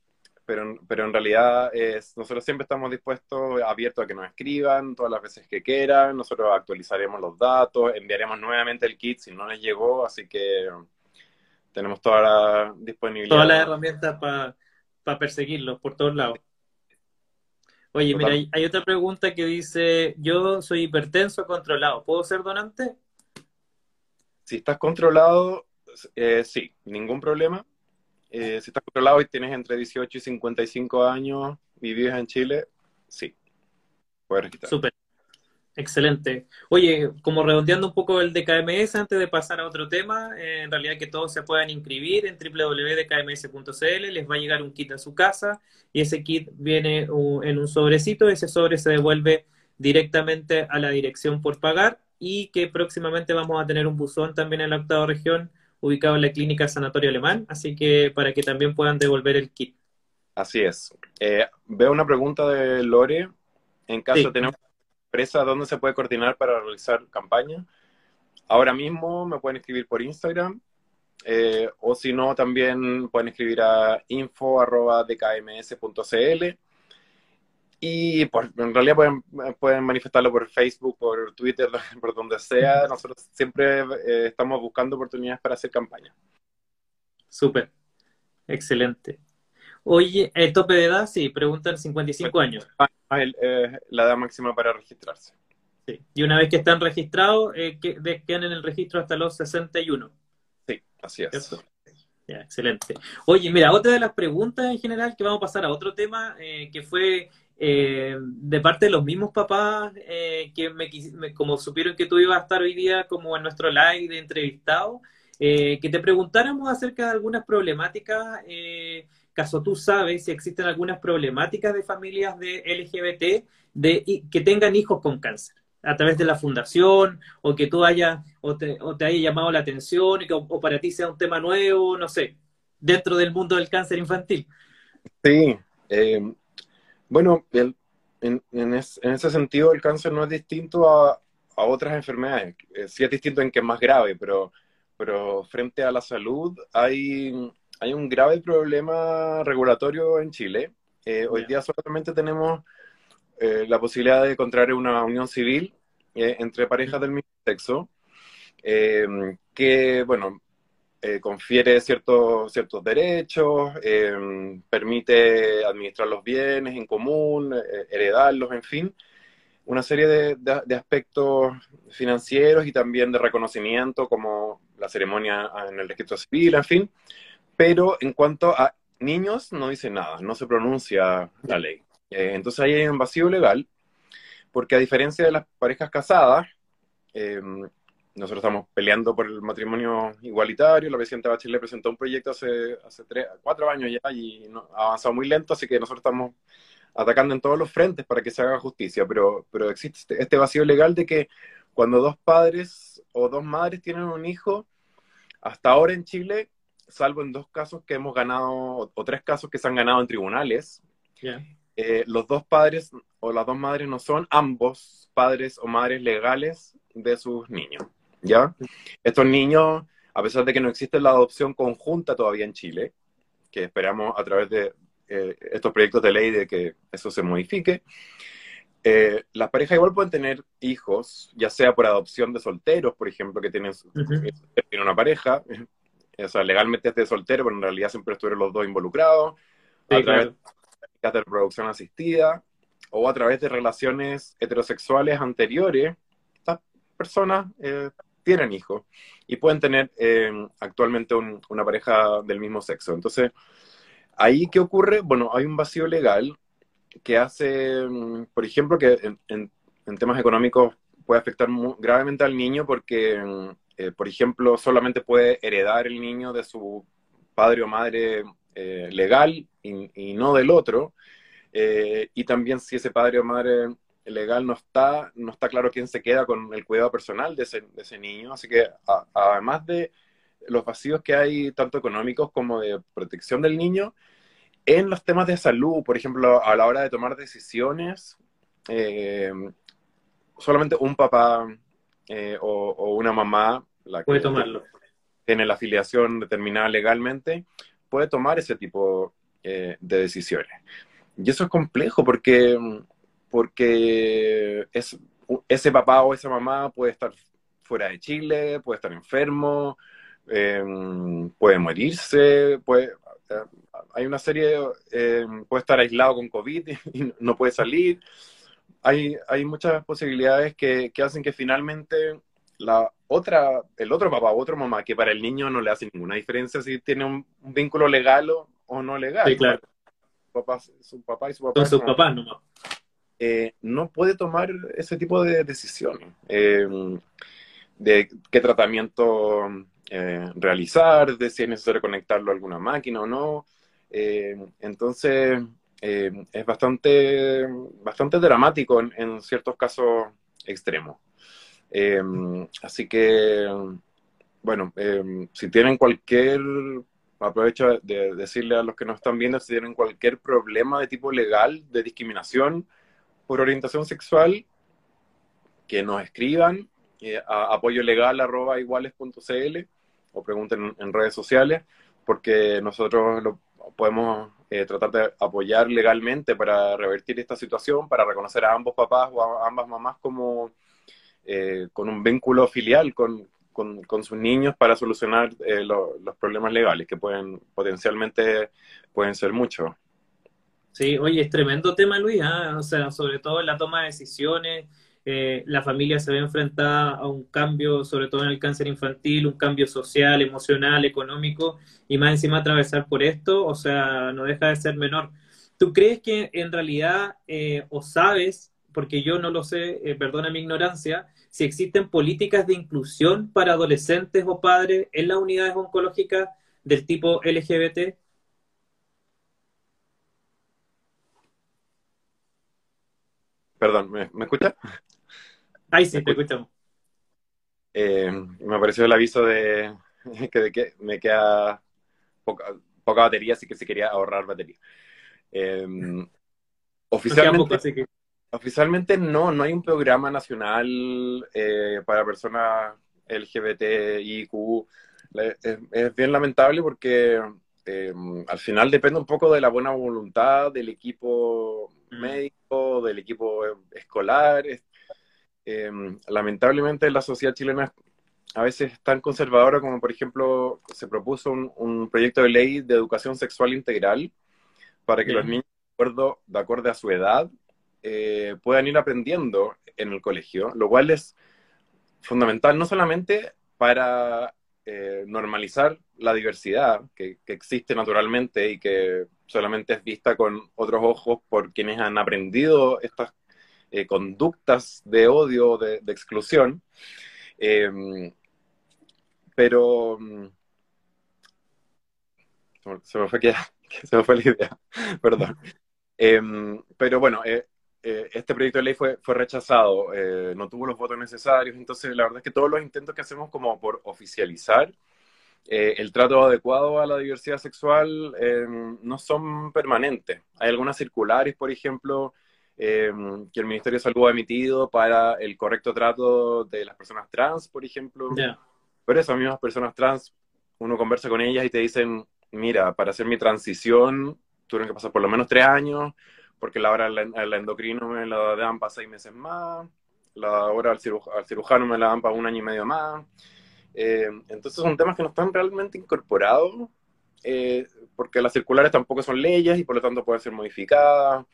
pero, pero en realidad nosotros siempre estamos dispuestos, abiertos a que nos escriban todas las veces que quieran, nosotros actualizaremos los datos, enviaremos nuevamente el kit si no les llegó, así que tenemos toda la disponibilidad. Todas las herramientas para perseguirlos por todos lados. Oye, mira, hay, hay, otra pregunta que dice, yo soy hipertenso controlado, ¿puedo ser donante? Si estás controlado, eh, sí, ningún problema. Eh, si estás controlado y tienes entre 18 y 55 años y vives en Chile, sí, puedes registrar. Súper. Excelente. Oye, como redondeando un poco el DKMS antes de pasar a otro tema, eh, en realidad que todos se puedan inscribir en www.dkms.cl, les va a llegar un kit a su casa y ese kit viene en un sobrecito, ese sobre se devuelve directamente a la dirección por pagar y que próximamente vamos a tener un buzón también en la octava región ubicado en la clínica Sanatorio Alemán, así que para que también puedan devolver el kit. Así es. Eh, veo una pregunta de Lore. En caso de tener una empresa, ¿dónde se puede coordinar para realizar campaña? Ahora mismo me pueden escribir por Instagram eh, o si no, también pueden escribir a info.dkms.cl y en realidad pueden, pueden manifestarlo por Facebook, por Twitter, [LAUGHS] por donde sea. Nosotros siempre eh, estamos buscando oportunidades para hacer campaña. Súper, excelente. Oye, ¿el tope de edad? Sí, preguntan 55 años. Ah, eh, la edad máxima para registrarse. Sí. Y una vez que están registrados, eh, quedan en el registro hasta los 61. Sí, así es. Ya, excelente. Oye, mira, otra de las preguntas en general que vamos a pasar a otro tema eh, que fue eh, de parte de los mismos papás eh, que me, como supieron que tú ibas a estar hoy día como en nuestro live de entrevistado, eh, que te preguntáramos acerca de algunas problemáticas, caso tú sabes si existen algunas problemáticas de familias de LGBT de, que tengan hijos con cáncer a través de la fundación o que tú hayas o te, o te haya llamado la atención o, o para ti sea un tema nuevo, no sé, dentro del mundo del cáncer infantil. Sí, eh, bueno, en, ese sentido el cáncer no es distinto a, otras enfermedades. Eh, sí es distinto en que es más grave, pero, pero frente a la salud hay, hay un grave problema regulatorio en Chile. Eh, hoy día solamente tenemos eh, la posibilidad de contraer una unión civil entre parejas del mismo sexo. eh, que, bueno, eh, confiere ciertos, ciertos derechos, permite administrar los bienes en común, heredarlos, en fin, una serie de, de, aspectos financieros y también de reconocimiento, como la ceremonia en el registro civil, en fin. Pero en cuanto a niños, no dice nada, no se pronuncia la ley. entonces ahí hay un vacío legal porque a diferencia de las parejas casadas, em, nosotros estamos peleando por el matrimonio igualitario, la presidenta Bachelet presentó un proyecto hace, hace tres, cuatro años ya y ha avanzado muy lento, así que nosotros estamos atacando en todos los frentes para que se haga justicia, pero, pero existe este, este vacío legal de que cuando dos padres o dos madres tienen un hijo, hasta ahora en Chile, salvo en dos casos que hemos ganado, o tres casos que se han ganado en tribunales, eh, los dos padres o las dos madres no son ambos padres o madres legales de sus niños, ¿ya? Estos niños, a pesar de que no existe la adopción conjunta todavía en Chile, que esperamos a través de eh, estos proyectos de ley de que eso se modifique, eh, las parejas igual pueden tener hijos, ya sea por adopción de solteros, por ejemplo, que tienen, una pareja, o sea, legalmente es de soltero, pero en realidad siempre estuvieron los dos involucrados, a través de reproducción asistida, o a través de relaciones heterosexuales anteriores, estas personas eh, tienen hijos y pueden tener eh, actualmente una pareja del mismo sexo. Entonces, ahí qué ocurre? Bueno, hay un vacío legal que hace, mm, por ejemplo, que en, temas económicos puede afectar gravemente al niño porque, mm, eh, por ejemplo, solamente puede heredar el niño de su padre o madre legal y, no del otro. Eh, y también si ese padre o madre legal no está, no está claro quién se queda con el cuidado personal de ese, de ese niño. Así que además de los vacíos que hay, tanto económicos como de protección del niño, en los temas de salud, por ejemplo, a la hora de tomar decisiones, eh, solamente un papá eh, o, una mamá la puede tomarlo. tiene la afiliación determinada legalmente, puede tomar ese tipo de decisiones. Y eso es complejo porque, porque es, ese papá o esa mamá puede estar fuera de Chile, puede estar enfermo, em, puede morirse, puede, eh, hay una serie, eh, puede estar aislado con COVID [LAUGHS] y no puede salir. Hay, hay muchas posibilidades que, que, hacen que finalmente la otra, el otro papá o otra mamá, que para el niño no le hace ninguna diferencia si tiene un, vínculo legal o, no legal. Sí, claro su papá y su papá. su papá no. Eh, no puede tomar ese tipo de decisiones. Eh, de qué tratamiento eh, realizar, de si es necesario conectarlo a alguna máquina o no. entonces, es bastante, bastante dramático en, en ciertos casos extremos. así que, bueno, si tienen cualquier aprovecho de decirle a los que nos están viendo si tienen cualquier problema de tipo legal de discriminación por orientación sexual, que nos escriban eh, a apoyo legal arroba iguales.cl o pregunten en redes sociales, porque nosotros lo podemos eh, tratar de apoyar legalmente para revertir esta situación, para reconocer a ambos papás o a ambas mamás como eh, con un vínculo filial con, con, sus niños para solucionar eh, los problemas legales, que pueden potencialmente pueden ser muchos. Sí, oye, es tremendo tema, Luis, ¿ah? o sea, sobre todo en la toma de decisiones, eh, la familia se ve enfrentada a un cambio, sobre todo en el cáncer infantil, un cambio social, emocional, económico, y más encima atravesar por esto, o sea, no deja de ser menor. ¿Tú crees que en realidad, eh, o sabes, porque yo no lo sé, perdona mi ignorancia, si existen políticas de inclusión para adolescentes o padres en las unidades oncológicas del tipo LGBT? Perdón, ¿me, me escucha? Ahí sí, te escuchamos. Eh, me apareció el aviso de [LAUGHS] que, me queda poca, batería, así que si quería ahorrar batería. Eh, oficialmente, Oficialmente no, no hay un programa nacional eh, para personas LGBTIQ. Es, es bien lamentable porque eh, al final depende un poco de la buena voluntad del equipo mm. médico, del equipo escolar. Eh, lamentablemente la sociedad chilena a veces tan conservadora como, por ejemplo, se propuso un, proyecto de ley de educación sexual integral para que los niños, de acuerdo, de acuerdo a su edad, eh, puedan ir aprendiendo en el colegio, lo cual es fundamental no solamente para eh, normalizar la diversidad que, existe naturalmente y que solamente es vista con otros ojos por quienes han aprendido estas eh, conductas de odio, de, exclusión, pero mm, se me fue, [LAUGHS] se me fue la idea, [LAUGHS] perdón. Em, pero bueno, eh, eh, este proyecto de ley fue, fue rechazado, no tuvo los votos necesarios, entonces la verdad es que todos los intentos que hacemos como por oficializar el trato adecuado a la diversidad sexual em, no son permanentes. Hay algunas circulares, por ejemplo, em, que el Ministerio de Salud ha emitido para el correcto trato de las personas trans, por ejemplo. Pero esas mismas personas trans, uno conversa con ellas y te dicen, mira, para hacer mi transición tuvieron que pasar por lo menos tres años, porque la hora al endocrino me la dan para seis meses más, la hora al, cirujano me la dan para un año y medio más. Eh, entonces son temas que no están realmente incorporados, eh, porque las circulares tampoco son leyes y por lo tanto pueden ser modificadas.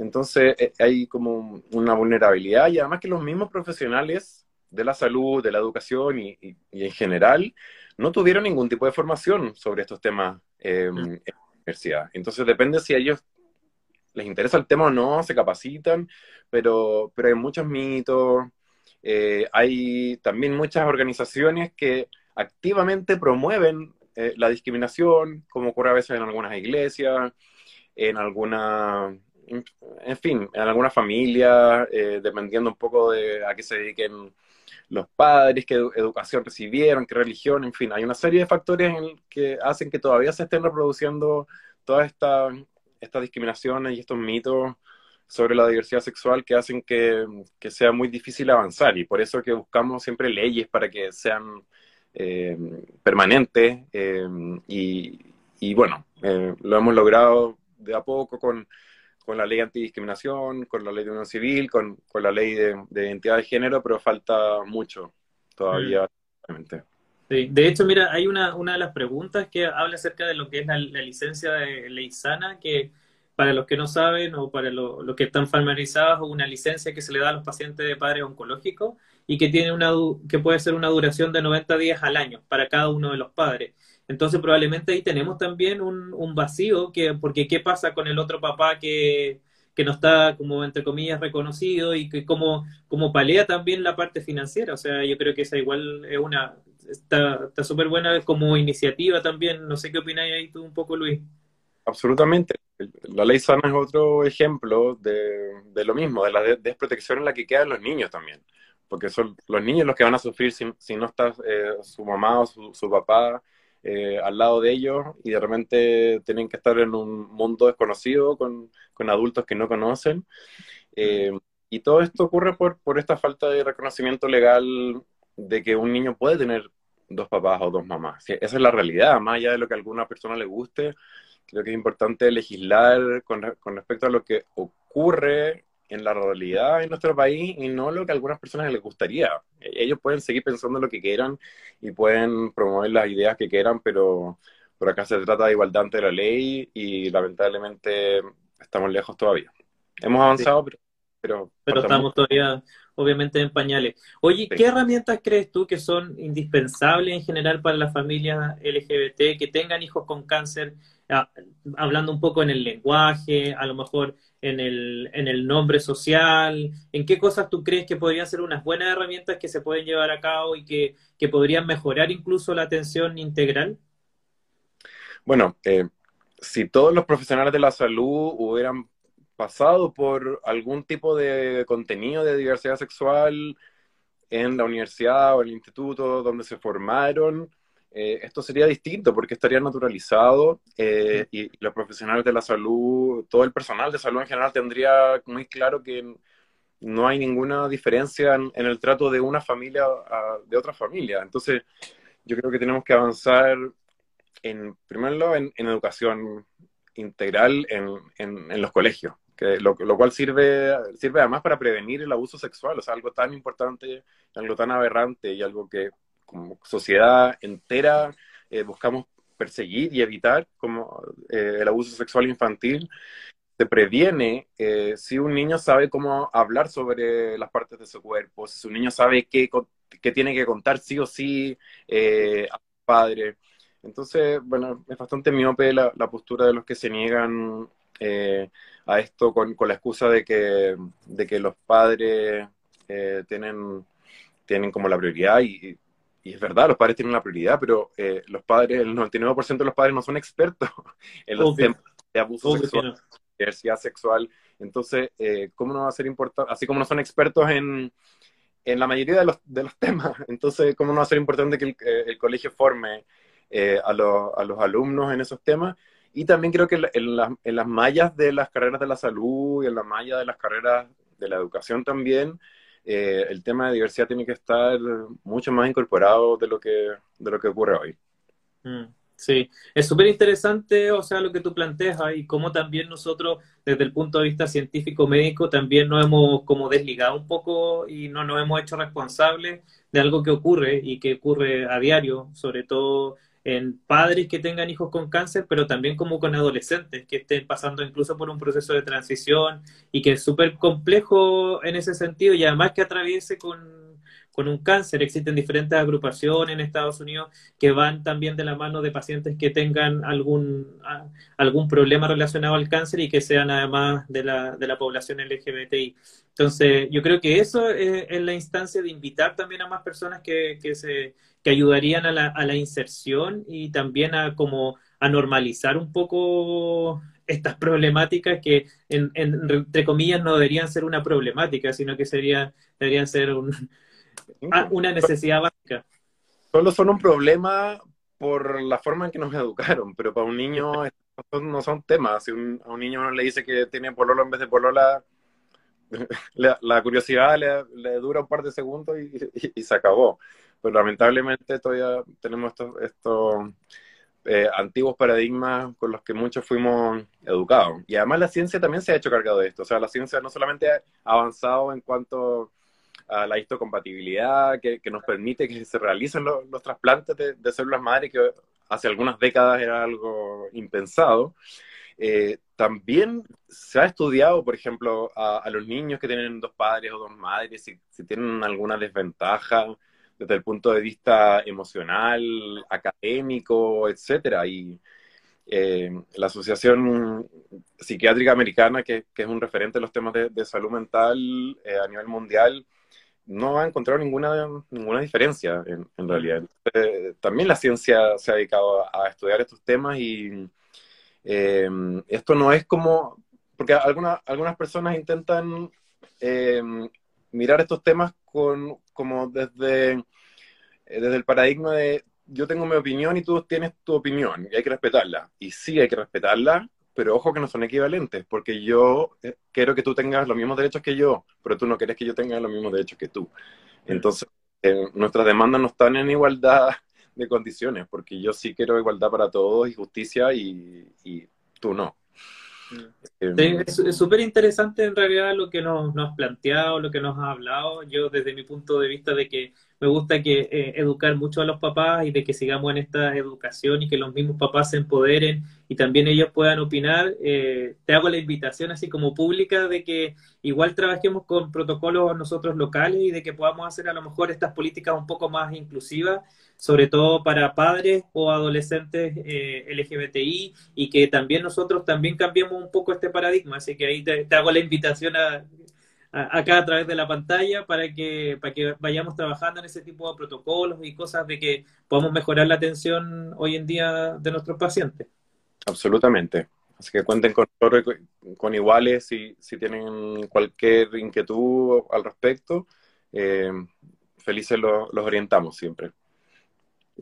Entonces eh, hay como una vulnerabilidad y además que los mismos profesionales de la salud, de la educación y, en general, no tuvieron ningún tipo de formación sobre estos temas em, mm. en la universidad. Entonces depende si a ellos les interesa el tema o no, se capacitan, pero, pero hay muchos mitos, eh, hay también muchas organizaciones que activamente promueven eh, la discriminación, como ocurre a veces en algunas iglesias, en alguna, en fin, en alguna familia, eh, dependiendo un poco de a qué se dediquen los padres, qué educación recibieron, qué religión, en fin, hay una serie de factores que hacen que todavía se estén reproduciendo todas estas esta discriminaciones y estos mitos sobre la diversidad sexual que hacen que, sea muy difícil avanzar y por eso que buscamos siempre leyes para que sean eh, permanentes eh, y, bueno, eh, lo hemos logrado de a poco con con la ley antidiscriminación, con la ley de unión civil, con, con la ley de, identidad de género, pero falta mucho todavía. Mm. Sí. De hecho, mira, hay una, una de las preguntas que habla acerca de lo que es la, licencia de ley sana, que para los que no saben o para los que están familiarizados, una licencia que se le da a los pacientes de padres oncológicos y que, tiene una, que puede ser una duración de 90 días al año para cada uno de los padres. Entonces probablemente ahí tenemos también un, vacío, que, porque ¿qué pasa con el otro papá que, no está como entre comillas reconocido y que como, como palea también la parte financiera? O sea, yo creo que esa igual es una, está súper buena como iniciativa también. No sé qué opináis ahí tú un poco, Luis. Absolutamente. La ley sana es otro ejemplo de, lo mismo, de la desprotección en la que quedan los niños también. Porque son los niños los que van a sufrir si, no está eh, su mamá o su papá eh, al lado de ellos y de repente tienen que estar en un mundo desconocido con, adultos que no conocen. Eh, y todo esto ocurre por, por esta falta de reconocimiento legal de que un niño puede tener dos papás o dos mamás. Esa es la realidad, más allá de lo que a alguna persona le guste, creo que es importante legislar con, con respecto a lo que ocurre en la realidad en nuestro país y no lo que a algunas personas les gustaría. Ellos pueden seguir pensando lo que quieran y pueden promover las ideas que quieran, pero por acá se trata de igualdad ante la ley y lamentablemente estamos lejos todavía. Hemos avanzado, pero, pero... estamos todavía, obviamente, en pañales. Oye, ¿qué herramientas crees tú que son indispensables en general para las familias LGBT que tengan hijos con cáncer? Hablando un poco en el lenguaje, a lo mejor en el, en el nombre social, ¿en qué cosas tú crees que podrían ser unas buenas herramientas que se pueden llevar a cabo y que, podrían mejorar incluso la atención integral? Bueno, eh, si todos los profesionales de la salud hubieran pasado por algún tipo de contenido de diversidad sexual en la universidad o el instituto donde se formaron, eh, esto sería distinto porque estaría naturalizado eh, y los profesionales de la salud, todo el personal de salud en general tendría muy claro que no hay ninguna diferencia en, el trato de una familia a, de otra familia. Entonces, yo creo que tenemos que avanzar en, primero, en, en educación integral en, en, los colegios, que lo, lo, cual sirve, sirve además para prevenir el abuso sexual, o sea, algo tan importante, algo tan aberrante y algo que como sociedad entera eh, buscamos perseguir y evitar como eh, el abuso sexual infantil se previene eh, si un niño sabe cómo hablar sobre las partes de su cuerpo, si un niño sabe qué, qué tiene que contar sí o sí a su padre. Entonces, bueno, es bastante miope la, la postura de los que se niegan a esto con, con, la excusa de que, de que los padres tienen, tienen como la prioridad y, y es verdad, los padres tienen la prioridad, pero eh, los padres, el 99% de los padres no son expertos [LAUGHS] en los temas de abuso sexual, diversidad sexual. Entonces, eh, ¿cómo no va a ser importante? Así como no son expertos en, en la mayoría de los, de los [LAUGHS] temas, entonces, ¿cómo no va a ser importante que el, eh, colegio forme a, a, los alumnos en esos temas? Y también creo que en, en las mallas de las carreras de la salud y en la malla de las carreras de la educación también, eh, el tema de diversidad tiene que estar mucho más incorporado de lo que, de lo que ocurre hoy. Mm, sí, es súper interesante, o sea, lo que tú planteas y cómo también nosotros, desde el punto de vista científico-médico, también nos hemos como desligado un poco y no nos hemos hecho responsables de algo que ocurre y que ocurre a diario, sobre todo en padres que tengan hijos con cáncer, pero también como con adolescentes que estén pasando incluso por un proceso de transición y que es súper complejo en ese sentido y además que atraviese con, con un cáncer. Existen diferentes agrupaciones en Estados Unidos que van también de la mano de pacientes que tengan algún, algún problema relacionado al cáncer y que sean además de la, de la población LGBTI. Entonces, yo creo que eso es, es la instancia de invitar también a más personas que, que se que ayudarían a la, a la inserción y también a como a normalizar un poco estas problemáticas que entre comillas no deberían ser una problemática, sino que sería, deberían ser ah, una necesidad básica. Solo son un problema por la forma en que nos [LAUGHS] educaron, pero para un niño no son temas. Si a un niño uno le dice que tiene pololo en vez de polola, [LAUGHS] la, curiosidad le, dura un par de segundos y se acabó pero lamentablemente todavía tenemos estos, eh, antiguos paradigmas con los que muchos fuimos educados. Y además la ciencia también se ha hecho cargado de esto. O sea, la ciencia no solamente ha avanzado en cuanto a la histocompatibilidad, que, que nos permite que se realicen los trasplantes de, células madre, que hace algunas décadas era algo impensado. Eh, también se ha estudiado, por ejemplo, a, los niños que tienen dos padres o dos madres, si, tienen alguna desventaja desde el punto de vista emocional, académico, etcétera. Y eh, la Asociación Psiquiátrica Americana, que, es un referente de los temas de, salud mental eh, a nivel mundial, no ha encontrado ninguna, ninguna diferencia en, realidad. también la ciencia se ha dedicado a, estudiar estos temas y eh, esto no es como, porque algunas, algunas personas intentan mirar estos temas con, como desde, eh, desde el paradigma de yo tengo mi opinión y tú tienes tu opinión y hay que respetarla. Y sí hay que respetarla, pero ojo que no son equivalentes, porque yo eh, quiero que tú tengas los mismos derechos que yo, pero tú no quieres que yo tenga los mismos derechos que tú. Entonces, eh, nuestras demandas no están en igualdad [LAUGHS] de condiciones, porque yo sí quiero igualdad para todos y justicia y, y tú no. Em, es súper interesante en realidad lo que nos, nos, has planteado, lo que nos has hablado. Yo desde mi punto de vista de que me gusta que eh, educar mucho a los papás y de que sigamos en esta educación y que los mismos papás se empoderen y también ellos puedan opinar. Eh, te hago la invitación así como pública de que igual trabajemos con protocolos nosotros locales y de que podamos hacer a lo mejor estas políticas un poco más inclusivas, sobre todo para padres o adolescentes eh, LGBTI y que también nosotros también cambiemos un poco este paradigma. Así que ahí te hago la invitación a acá a través de la pantalla para que, para que vayamos trabajando en ese tipo de protocolos y cosas de que podamos mejorar la atención hoy en día de nuestros pacientes. Absolutamente. Así que cuenten con, con iguales si, si tienen cualquier inquietud al respecto. Eh, felices los orientamos siempre.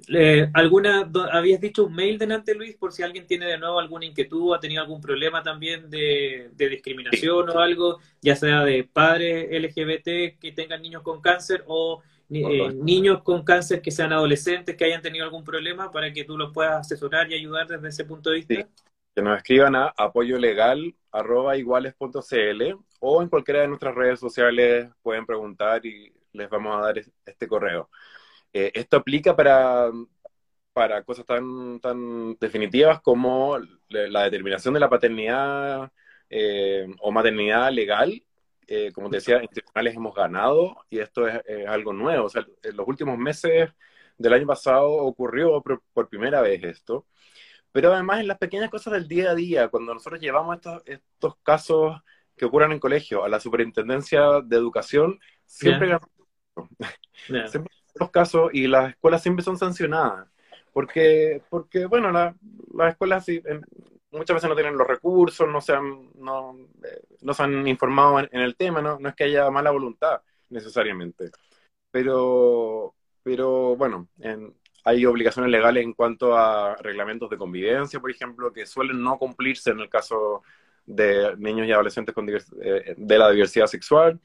Eh, ¿alguna, habías dicho un mail delante, Luis, por si alguien tiene de nuevo alguna inquietud, ha tenido algún problema también de, discriminación o algo, ya sea de padres LGBT que tengan niños con cáncer o eh, niños con cáncer que sean adolescentes que hayan tenido algún problema para que tú los puedas asesorar y ayudar desde ese punto de vista? Que nos escriban a apoyolegal.iguales.cl o en cualquiera de nuestras redes sociales pueden preguntar y les vamos a dar este correo. Eh, esto aplica para, para cosas tan, tan definitivas como la determinación de la paternidad eh, o maternidad legal. Eh, como te decía, en tribunales hemos ganado y esto es, algo nuevo. O sea, en los últimos meses del año pasado ocurrió por, primera vez esto. Pero además en las pequeñas cosas del día a día, cuando nosotros llevamos estos, estos casos que ocurran en colegio a la superintendencia de educación, siempre [LAUGHS] Siempre los casos y las escuelas siempre son sancionadas. Porque, porque bueno, las escuelas muchas veces no tienen los recursos, no se han, no, eh, no se han informado en, el tema, ¿no? no es que haya mala voluntad necesariamente. Pero, pero bueno, hay obligaciones legales en cuanto a reglamentos de convivencia, por ejemplo, que suelen no cumplirse en el caso de niños y adolescentes con eh, de la diversidad sexual.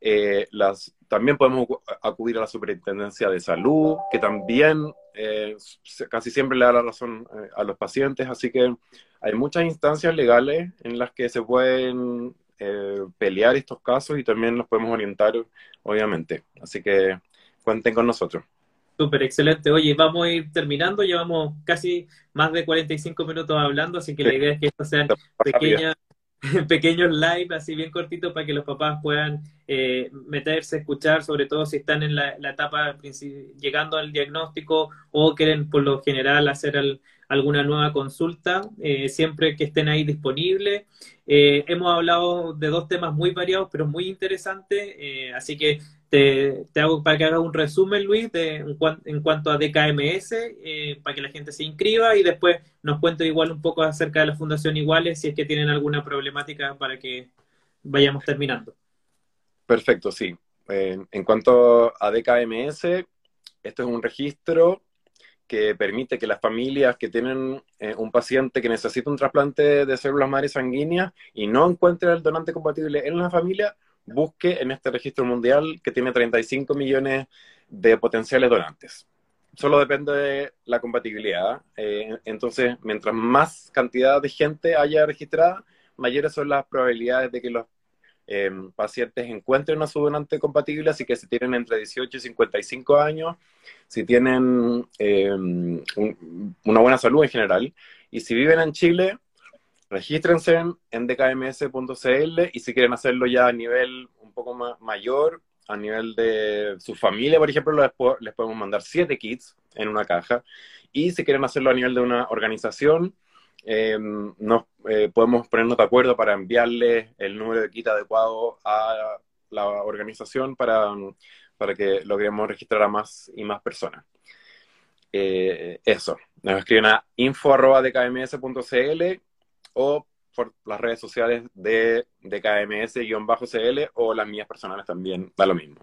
Eh, las, también podemos acudir a la Superintendencia de Salud, que también eh, casi siempre le da la razón eh, a los pacientes, así que hay muchas instancias legales en las que se pueden pelear estos casos y también los podemos orientar, obviamente. Así que cuenten con nosotros. Súper, excelente. Oye, vamos a ir terminando, llevamos casi más de 45 minutos hablando, así que la idea es que esto sean pequeñas [LAUGHS] pequeños live, así bien cortitos, para que los papás puedan eh, meterse, escuchar, sobre todo si están en la, etapa llegando al diagnóstico o quieren por lo general hacer alguna nueva consulta, eh, siempre que estén ahí disponibles. Eh, hemos hablado de dos temas muy variados, pero muy interesantes, así que te, hago para que hagas un resumen, Luis, de, en, cuanto a DKMS, eh, para que la gente se inscriba y después nos cuente igual un poco acerca de la Fundación Iguales, si es que tienen alguna problemática para que vayamos terminando. Perfecto, sí. en cuanto a DKMS, esto es un registro que permite que las familias que tienen eh, un paciente que necesita un trasplante de células madres sanguíneas y no encuentren el donante compatible en la familia, busque en este registro mundial que tiene 35 millones de potenciales donantes. Solo depende de la compatibilidad. Eh, entonces, mientras más cantidad de gente haya registrada, mayores son las probabilidades de que los eh, pacientes encuentren a su donante compatible, así que si tienen entre 18 y 55 años, si tienen eh, una buena salud en general, y si viven en Chile, regístrense en dkms.cl y si quieren hacerlo ya a nivel un poco más mayor, a nivel de su familia, por ejemplo, les, podemos mandar siete kits en una caja. Y si quieren hacerlo a nivel de una organización, eh, nos eh, podemos ponernos de acuerdo para enviarles el número de kit adecuado a la organización para, para que logremos registrar a más y más personas. Eh, eso, nos escriben a info.dkms.cl o por las redes sociales de, de KMS-CL o las mías personales también, da lo mismo.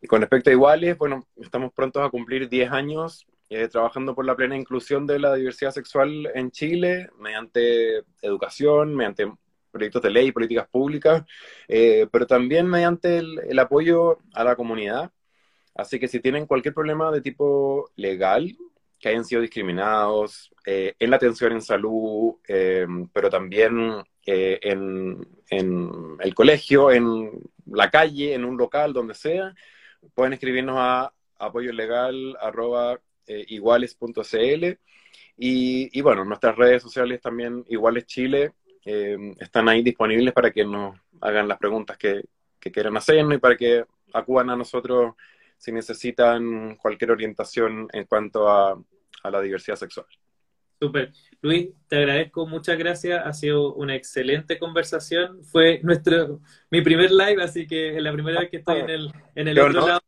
Y con respecto a iguales, bueno, estamos prontos a cumplir 10 años eh, trabajando por la plena inclusión de la diversidad sexual en Chile, mediante educación, mediante proyectos de ley, políticas públicas, eh, pero también mediante el, apoyo a la comunidad. Así que si tienen cualquier problema de tipo legal, que hayan sido discriminados eh, en la atención en salud, eh, pero también eh, en, el colegio, en la calle, en un local, donde sea, pueden escribirnos a apoyolegal.iguales.cl y, y bueno, nuestras redes sociales también, Iguales Chile, están ahí disponibles para que nos hagan las preguntas que, que quieran hacernos y para que acudan a nosotros si necesitan cualquier orientación en cuanto a, la diversidad sexual. Súper. Luis, te agradezco, muchas gracias. Ha sido una excelente conversación. Fue nuestro mi primer live, así que es la primera vez que estoy en el, en el otro lado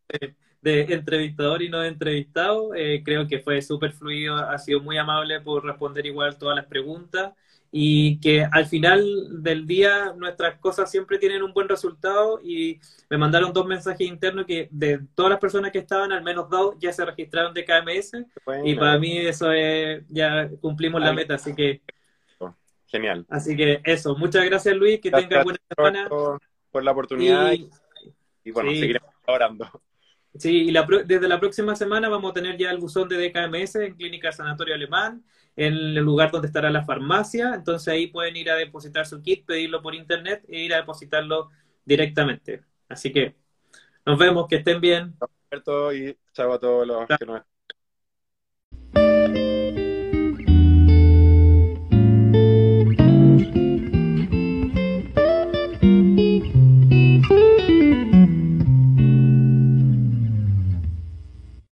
de, entrevistador y no de entrevistado. Eh, creo que fue súper fluido, ha sido muy amable por responder igual todas las preguntas y que al final del día nuestras cosas siempre tienen un buen resultado y me mandaron dos mensajes internos que de todas las personas que estaban, al menos dos ya se registraron de KMS y para mí eso es, ya cumplimos la meta, así que... Genial. Así que eso, muchas gracias Luis, que tengas buena semana. Por, la oportunidad y, bueno, seguiremos orando. Sí, y desde la próxima semana vamos a tener ya el buzón de DKMS en Clínica Sanatorio Alemán, en el lugar donde estará la farmacia. Entonces ahí pueden ir a depositar su kit, pedirlo por internet e ir a depositarlo directamente. Así que nos vemos, que estén bien. Alberto y chao a todos los que nos